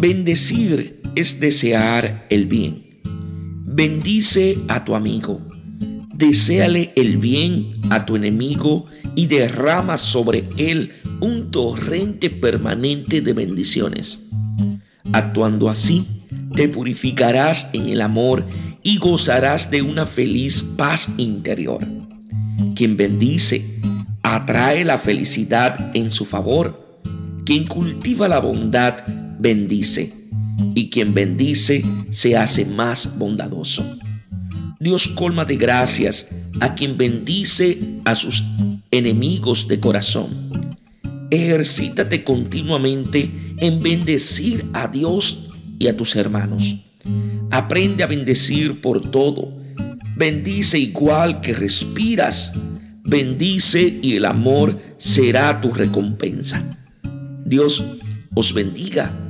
Bendecir es desear el bien. Bendice a tu amigo. Deseale el bien a tu enemigo y derrama sobre él un torrente permanente de bendiciones. Actuando así, te purificarás en el amor y gozarás de una feliz paz interior. Quien bendice atrae la felicidad en su favor. Quien cultiva la bondad bendice y quien bendice se hace más bondadoso. Dios colma de gracias a quien bendice a sus enemigos de corazón. Ejercítate continuamente en bendecir a Dios y a tus hermanos. Aprende a bendecir por todo. Bendice igual que respiras. Bendice y el amor será tu recompensa. Dios os bendiga